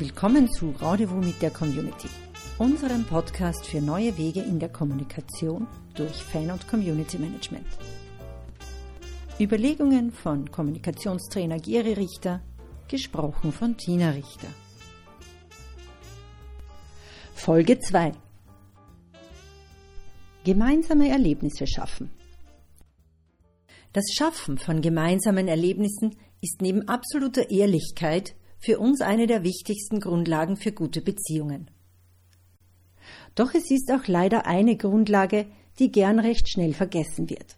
Willkommen zu Rendezvous mit der Community, unserem Podcast für neue Wege in der Kommunikation durch Fan- und Community Management. Überlegungen von Kommunikationstrainer Geri Richter, gesprochen von Tina Richter. Folge 2 Gemeinsame Erlebnisse schaffen. Das Schaffen von gemeinsamen Erlebnissen ist neben absoluter Ehrlichkeit für uns eine der wichtigsten Grundlagen für gute Beziehungen. Doch es ist auch leider eine Grundlage, die gern recht schnell vergessen wird.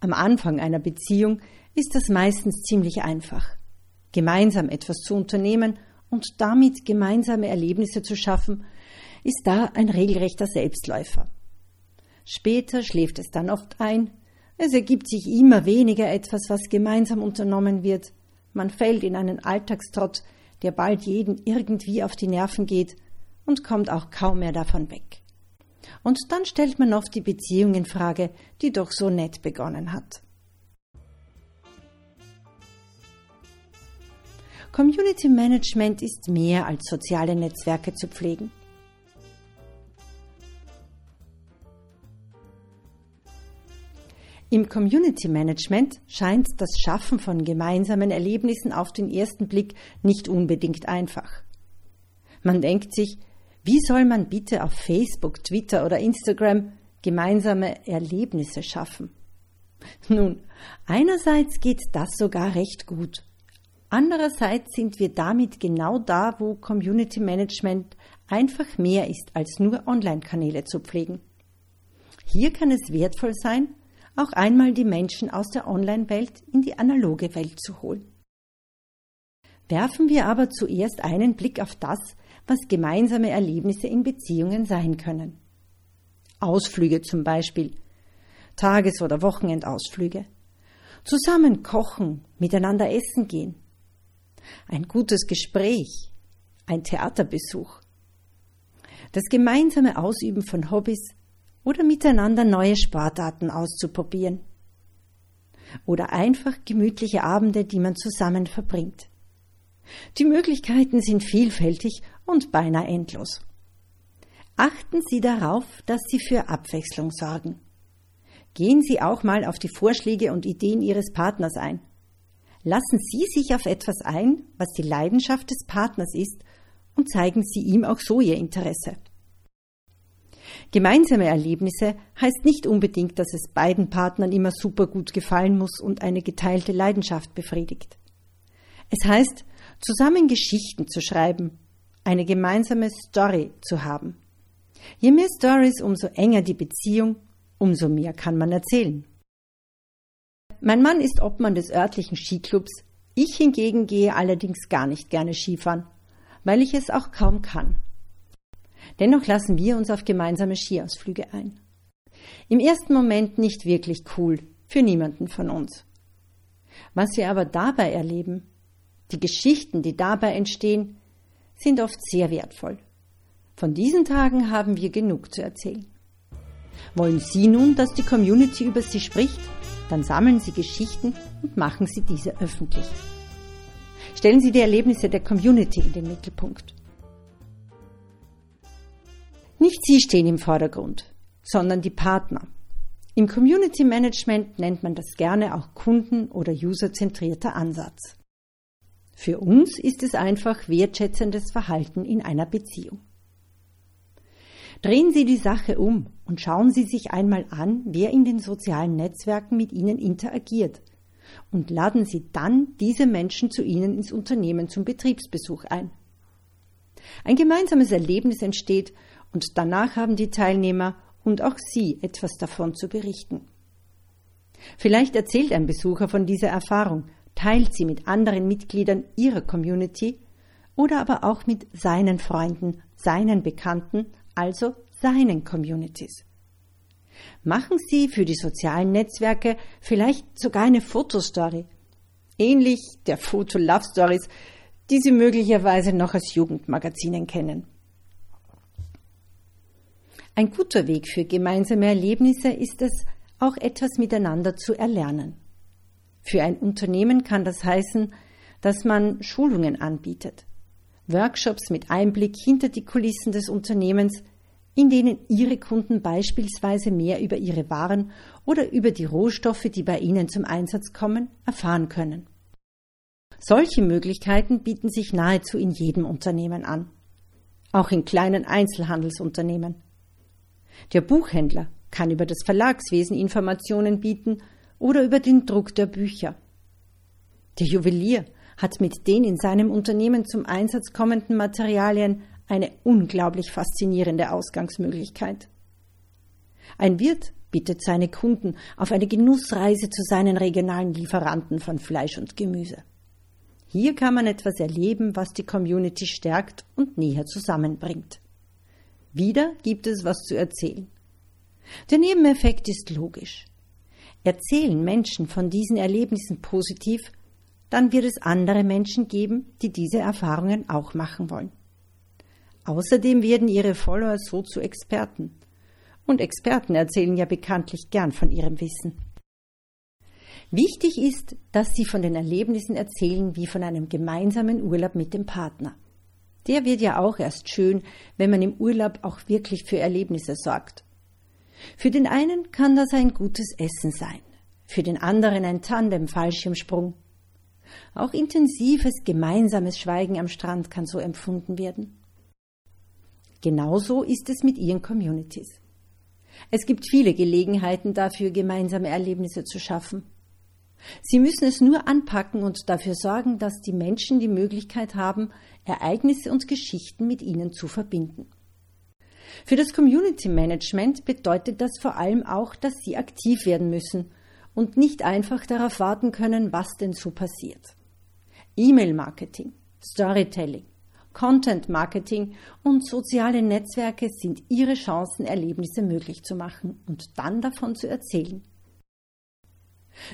Am Anfang einer Beziehung ist das meistens ziemlich einfach. Gemeinsam etwas zu unternehmen und damit gemeinsame Erlebnisse zu schaffen, ist da ein regelrechter Selbstläufer. Später schläft es dann oft ein, es ergibt sich immer weniger etwas, was gemeinsam unternommen wird, man fällt in einen Alltagstrott, der bald jeden irgendwie auf die Nerven geht und kommt auch kaum mehr davon weg. Und dann stellt man oft die Beziehung in Frage, die doch so nett begonnen hat. Community Management ist mehr als soziale Netzwerke zu pflegen. Im Community Management scheint das Schaffen von gemeinsamen Erlebnissen auf den ersten Blick nicht unbedingt einfach. Man denkt sich, wie soll man bitte auf Facebook, Twitter oder Instagram gemeinsame Erlebnisse schaffen? Nun, einerseits geht das sogar recht gut. Andererseits sind wir damit genau da, wo Community Management einfach mehr ist, als nur Online-Kanäle zu pflegen. Hier kann es wertvoll sein, auch einmal die Menschen aus der Online-Welt in die analoge Welt zu holen. Werfen wir aber zuerst einen Blick auf das, was gemeinsame Erlebnisse in Beziehungen sein können. Ausflüge zum Beispiel, Tages- oder Wochenendausflüge, zusammen kochen, miteinander essen gehen, ein gutes Gespräch, ein Theaterbesuch, das gemeinsame Ausüben von Hobbys, oder miteinander neue Sportarten auszuprobieren. Oder einfach gemütliche Abende, die man zusammen verbringt. Die Möglichkeiten sind vielfältig und beinahe endlos. Achten Sie darauf, dass Sie für Abwechslung sorgen. Gehen Sie auch mal auf die Vorschläge und Ideen Ihres Partners ein. Lassen Sie sich auf etwas ein, was die Leidenschaft des Partners ist, und zeigen Sie ihm auch so Ihr Interesse. Gemeinsame Erlebnisse heißt nicht unbedingt, dass es beiden Partnern immer super gut gefallen muss und eine geteilte Leidenschaft befriedigt. Es heißt, zusammen Geschichten zu schreiben, eine gemeinsame Story zu haben. Je mehr Stories, umso enger die Beziehung, umso mehr kann man erzählen. Mein Mann ist Obmann des örtlichen Skiclubs, ich hingegen gehe allerdings gar nicht gerne Skifahren, weil ich es auch kaum kann. Dennoch lassen wir uns auf gemeinsame Skiausflüge ein. Im ersten Moment nicht wirklich cool, für niemanden von uns. Was wir aber dabei erleben, die Geschichten, die dabei entstehen, sind oft sehr wertvoll. Von diesen Tagen haben wir genug zu erzählen. Wollen Sie nun, dass die Community über Sie spricht? Dann sammeln Sie Geschichten und machen Sie diese öffentlich. Stellen Sie die Erlebnisse der Community in den Mittelpunkt. Nicht Sie stehen im Vordergrund, sondern die Partner. Im Community Management nennt man das gerne auch kunden- oder userzentrierter Ansatz. Für uns ist es einfach wertschätzendes Verhalten in einer Beziehung. Drehen Sie die Sache um und schauen Sie sich einmal an, wer in den sozialen Netzwerken mit Ihnen interagiert und laden Sie dann diese Menschen zu Ihnen ins Unternehmen zum Betriebsbesuch ein. Ein gemeinsames Erlebnis entsteht und danach haben die Teilnehmer und auch Sie etwas davon zu berichten. Vielleicht erzählt ein Besucher von dieser Erfahrung, teilt sie mit anderen Mitgliedern Ihrer Community oder aber auch mit seinen Freunden, seinen Bekannten, also seinen Communities. Machen Sie für die sozialen Netzwerke vielleicht sogar eine Fotostory, ähnlich der Foto-Love Stories, die Sie möglicherweise noch als Jugendmagazinen kennen. Ein guter Weg für gemeinsame Erlebnisse ist es, auch etwas miteinander zu erlernen. Für ein Unternehmen kann das heißen, dass man Schulungen anbietet. Workshops mit Einblick hinter die Kulissen des Unternehmens, in denen Ihre Kunden beispielsweise mehr über Ihre Waren oder über die Rohstoffe, die bei Ihnen zum Einsatz kommen, erfahren können. Solche Möglichkeiten bieten sich nahezu in jedem Unternehmen an, auch in kleinen Einzelhandelsunternehmen. Der Buchhändler kann über das Verlagswesen Informationen bieten oder über den Druck der Bücher. Der Juwelier hat mit den in seinem Unternehmen zum Einsatz kommenden Materialien eine unglaublich faszinierende Ausgangsmöglichkeit. Ein Wirt bittet seine Kunden auf eine Genussreise zu seinen regionalen Lieferanten von Fleisch und Gemüse. Hier kann man etwas erleben, was die Community stärkt und näher zusammenbringt. Wieder gibt es was zu erzählen. Der Nebeneffekt ist logisch. Erzählen Menschen von diesen Erlebnissen positiv, dann wird es andere Menschen geben, die diese Erfahrungen auch machen wollen. Außerdem werden ihre Follower so zu Experten. Und Experten erzählen ja bekanntlich gern von ihrem Wissen. Wichtig ist, dass sie von den Erlebnissen erzählen wie von einem gemeinsamen Urlaub mit dem Partner. Der wird ja auch erst schön, wenn man im Urlaub auch wirklich für Erlebnisse sorgt. Für den einen kann das ein gutes Essen sein, für den anderen ein Tandem-Fallschirmsprung. Auch intensives gemeinsames Schweigen am Strand kann so empfunden werden. Genauso ist es mit ihren Communities. Es gibt viele Gelegenheiten dafür, gemeinsame Erlebnisse zu schaffen. Sie müssen es nur anpacken und dafür sorgen, dass die Menschen die Möglichkeit haben, Ereignisse und Geschichten mit ihnen zu verbinden. Für das Community Management bedeutet das vor allem auch, dass sie aktiv werden müssen und nicht einfach darauf warten können, was denn so passiert. E-Mail-Marketing, Storytelling, Content Marketing und soziale Netzwerke sind ihre Chancen, Erlebnisse möglich zu machen und dann davon zu erzählen.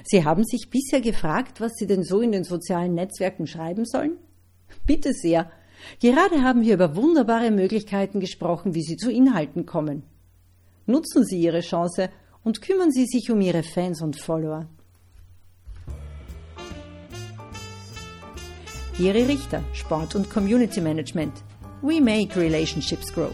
Sie haben sich bisher gefragt, was Sie denn so in den sozialen Netzwerken schreiben sollen? Bitte sehr. Gerade haben wir über wunderbare Möglichkeiten gesprochen, wie Sie zu Inhalten kommen. Nutzen Sie Ihre Chance und kümmern Sie sich um Ihre Fans und Follower. Ihre Richter, Sport und Community Management. We make relationships grow.